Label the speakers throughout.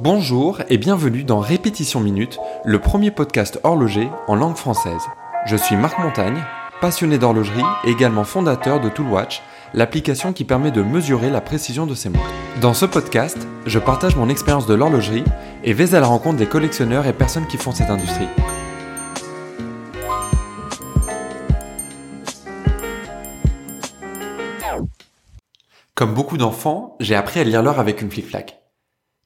Speaker 1: Bonjour et bienvenue dans Répétition Minute, le premier podcast horloger en langue française. Je suis Marc Montagne, passionné d'horlogerie et également fondateur de Toolwatch, l'application qui permet de mesurer la précision de ses montres. Dans ce podcast, je partage mon expérience de l'horlogerie et vais à la rencontre des collectionneurs et personnes qui font cette industrie. Comme beaucoup d'enfants, j'ai appris à lire l'heure avec une flic-flac.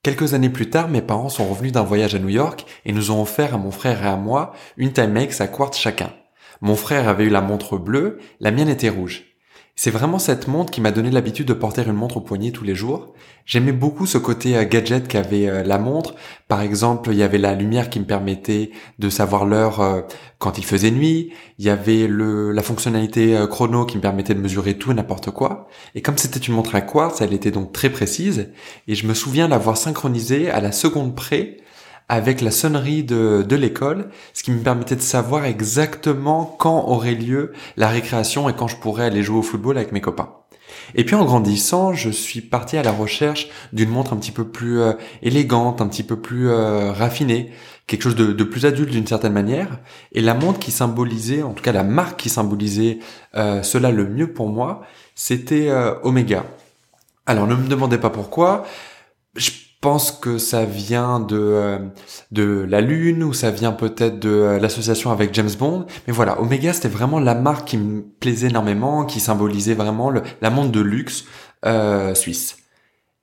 Speaker 1: Quelques années plus tard, mes parents sont revenus d'un voyage à New York et nous ont offert à mon frère et à moi une Timex à quartz chacun. Mon frère avait eu la montre bleue, la mienne était rouge. C'est vraiment cette montre qui m'a donné l'habitude de porter une montre au poignet tous les jours. J'aimais beaucoup ce côté euh, gadget qu'avait euh, la montre. Par exemple, il y avait la lumière qui me permettait de savoir l'heure euh, quand il faisait nuit. Il y avait le, la fonctionnalité chrono qui me permettait de mesurer tout et n'importe quoi. Et comme c'était une montre à quartz, elle était donc très précise. Et je me souviens l'avoir synchronisée à la seconde près avec la sonnerie de, de l'école, ce qui me permettait de savoir exactement quand aurait lieu la récréation et quand je pourrais aller jouer au football avec mes copains. Et puis en grandissant, je suis parti à la recherche d'une montre un petit peu plus euh, élégante, un petit peu plus euh, raffinée, quelque chose de, de plus adulte d'une certaine manière. Et la montre qui symbolisait, en tout cas la marque qui symbolisait euh, cela le mieux pour moi, c'était Omega. Alors ne me demandez pas pourquoi. Pense que ça vient de euh, de la lune ou ça vient peut-être de euh, l'association avec James Bond. Mais voilà Omega c'était vraiment la marque qui me plaisait énormément qui symbolisait vraiment le, la montre de luxe euh, suisse.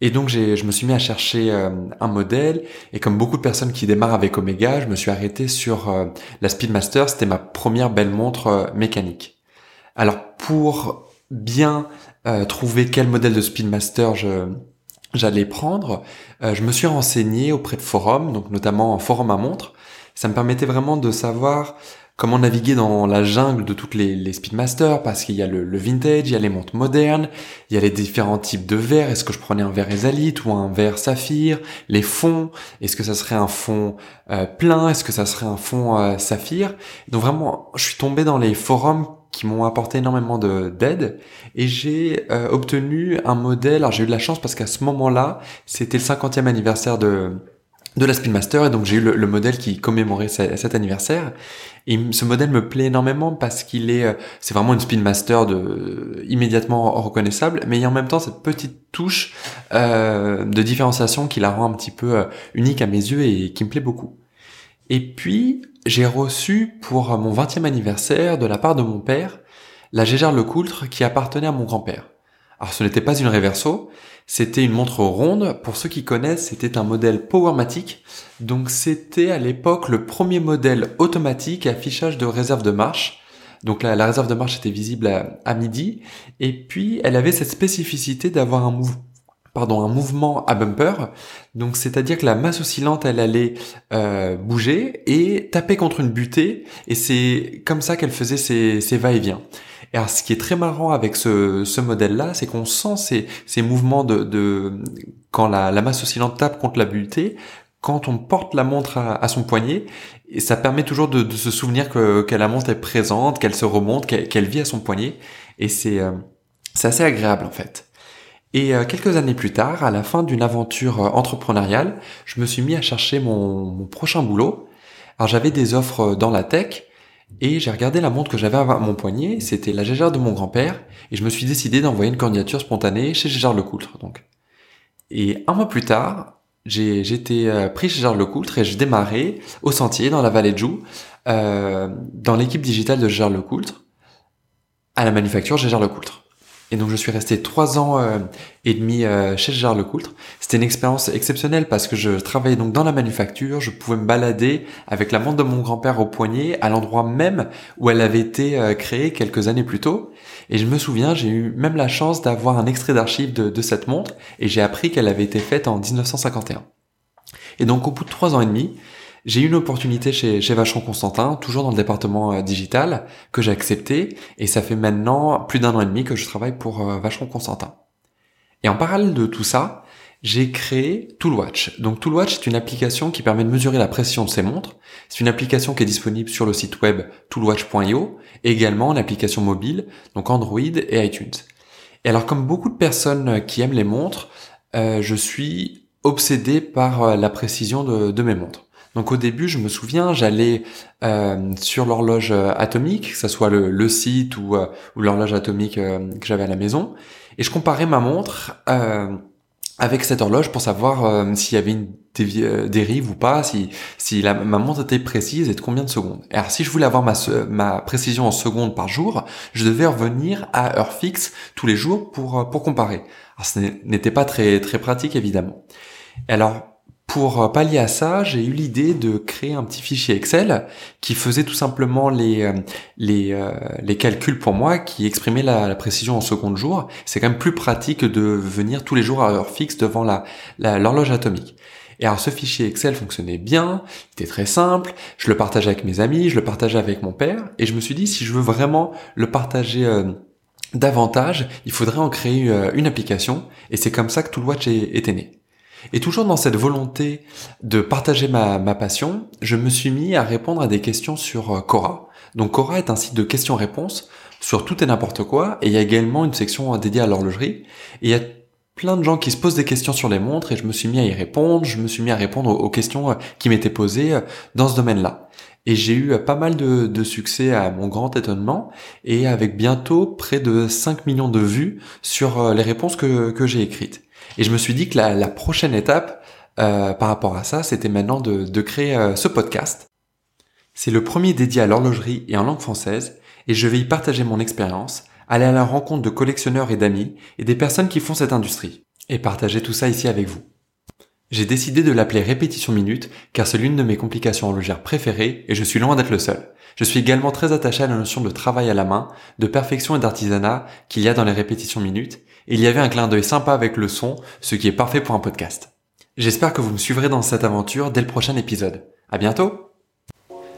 Speaker 1: Et donc je me suis mis à chercher euh, un modèle. Et comme beaucoup de personnes qui démarrent avec Omega je me suis arrêté sur la Speedmaster. C'était ma première belle montre mécanique. Alors pour bien trouver quel modèle de Speedmaster je j'allais prendre, euh, je me suis renseigné auprès de forums, donc notamment en forum à montre. Ça me permettait vraiment de savoir comment naviguer dans la jungle de toutes les, les Speedmasters, parce qu'il y a le, vintage, il y a les montres modernes, il y a les différents types de verres. Est-ce que je prenais un verre Esalite ou un verre saphir? Les fonds, est-ce que ça serait un fond euh, plein? Est-ce que ça serait un fond euh, saphir? Donc vraiment, je suis tombé dans les forums qui m'ont apporté énormément d'aide et j'ai euh, obtenu un modèle. Alors j'ai eu de la chance parce qu'à ce moment-là, c'était le 50e anniversaire de de la Speedmaster et donc j'ai eu le, modèle qui commémorait cet anniversaire et ce modèle me plaît énormément parce qu'il est euh, c'est vraiment une Speedmaster de immédiatement reconnaissable mais il y a en même temps cette petite touche euh, de différenciation qui la rend un petit peu unique à mes yeux et qui me plaît beaucoup et puis j'ai reçu pour mon 20e anniversaire de la part de mon père la Gégère Lecoultre qui appartenait à mon grand-père. Alors ce n'était pas une Reverso, c'était une montre ronde. Pour ceux qui connaissent, c'était un modèle Powermatic. Donc c'était à l'époque le premier modèle automatique affichage de réserve de marche. Donc la, la réserve de marche était visible à, à, midi. Et puis elle avait cette spécificité d'avoir un mouvement pardon, un mouvement à bumper. Donc c'est-à-dire que la masse oscillante, elle allait euh, bouger et taper contre une butée, et c'est comme ça qu'elle faisait ses, ses va-et-vient. Et alors ce qui est très marrant avec ce, ce modèle-là, c'est qu'on sent ces, ces mouvements de, de quand la, la, masse oscillante tape contre la butée, quand on porte la montre à, son poignet, et ça permet toujours de, de se souvenir que, que, la montre est présente, qu'elle se remonte, qu'elle vit à son poignet, et c'est euh, c'est assez agréable en fait. Et euh, quelques années plus tard, à la fin d'une aventure euh, entrepreneuriale, je me suis mis à chercher mon, prochain boulot. Alors j'avais des offres euh, dans la tech et j'ai regardé la montre que j'avais à mon poignet, c'était la Gégère de mon grand-père, et je me suis décidé d'envoyer une candidature spontanée chez Gégère Lecoultre. Donc. Et un mois plus tard, j'ai été pris chez Gégère Lecoultre et je démarrais au sentier dans la vallée de Joux, euh, dans l'équipe digitale de Gégère Lecoultre, à la manufacture Gégère Lecoultre. Et donc je suis resté trois ans euh, et demi euh, chez Gérard Lecoultre. C'était une expérience exceptionnelle parce que je travaillais donc dans la manufacture, je pouvais me balader avec la montre de mon grand-père au poignet à l'endroit même où elle avait été euh, créée quelques années plus tôt. Et je me souviens, j'ai eu même la chance d'avoir un extrait d'archive de, de cette montre et j'ai appris qu'elle avait été faite en 1951. Et donc au bout de trois ans et demi, j'ai eu une opportunité chez, chez Vacheron Constantin, toujours dans le département euh, digital, que j'ai accepté, et ça fait maintenant plus d'un an et demi que je travaille pour euh, Vacheron Constantin. Et en parallèle de tout ça, j'ai créé Toolwatch. Donc Toolwatch est une application qui permet de mesurer la pression de ces montres. C'est une application qui est disponible sur le site web toolwatch.io et également une application mobile, donc Android et iTunes. Et alors comme beaucoup de personnes qui aiment les montres, euh, je suis obsédé par euh, la précision de, mes montres. Donc au début, je me souviens, j'allais euh, sur l'horloge atomique, que ce soit le, site ou, ou l'horloge atomique que j'avais à la maison, et je comparais ma montre avec cette horloge pour savoir euh, s'il y avait une euh, dérive ou pas, si, si ma montre était précise et de combien de secondes. Et alors si je voulais avoir ma, ma précision en secondes par jour, je devais revenir à heure fixe tous les jours pour, euh, pour comparer. Alors ce n'était pas très, très pratique évidemment. Alors pour euh, pallier à ça, j'ai eu l'idée de créer un petit fichier Excel qui faisait tout simplement les euh, les, euh, les calculs pour moi, qui exprimait la, précision en secondes jours. C'est quand même plus pratique de venir tous les jours à heure fixe devant la l'horloge atomique. Et alors ce fichier Excel fonctionnait bien, il était très simple, je le partageais avec mes amis, je le partageais avec mon père, et je me suis dit si je veux vraiment le partager davantage, il faudrait en créer une application, et c'est comme ça que Toolwatch était né. Et toujours dans cette volonté de partager ma, passion, je me suis mis à répondre à des questions sur euh, Cora. Donc Cora est un site de questions-réponses sur tout et n'importe quoi, et il y a également une section dédiée à l'horlogerie. Et il y a plein de gens qui se posent des questions sur les montres, et je me suis mis à y répondre, je me suis mis à répondre aux questions euh, qui m'étaient posées euh, dans ce domaine-là. Et j'ai eu pas mal de, succès à mon grand étonnement, et avec bientôt près de 5 millions de vues sur les réponses que, que j'ai écrites. Et je me suis dit que la, prochaine étape euh, par rapport à ça, c'était maintenant de, créer euh, ce podcast. C'est le premier dédié à l'horlogerie et en langue française, et je vais y partager mon expérience, aller à la rencontre de collectionneurs et d'amis, et des personnes qui font cette industrie, et partager tout ça ici avec vous. J'ai décidé de l'appeler répétition minute car c'est l'une de mes complications horlogères préférées et je suis loin d'être le seul. Je suis également très attaché à la notion de travail à la main, de perfection et d'artisanat qu'il y a dans les répétitions minutes il y avait un clin d'œil sympa avec le son, ce qui est parfait pour un podcast. J'espère que vous me suivrez dans cette aventure dès le prochain épisode. À bientôt!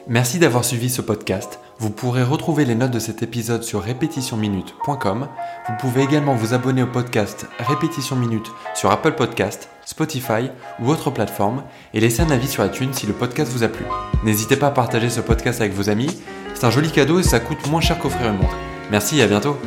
Speaker 1: Merci d'avoir suivi ce podcast. Vous pourrez retrouver les notes de cet épisode sur répétitionminute.com. Vous pouvez également vous abonner au podcast Répétition Minute sur Apple Podcast, Spotify ou autre plateforme et laisser un avis sur iTunes si le podcast vous a plu. N'hésitez pas à partager ce podcast avec vos amis. C'est un joli cadeau et ça coûte moins cher qu'offrir une montre. Merci et à bientôt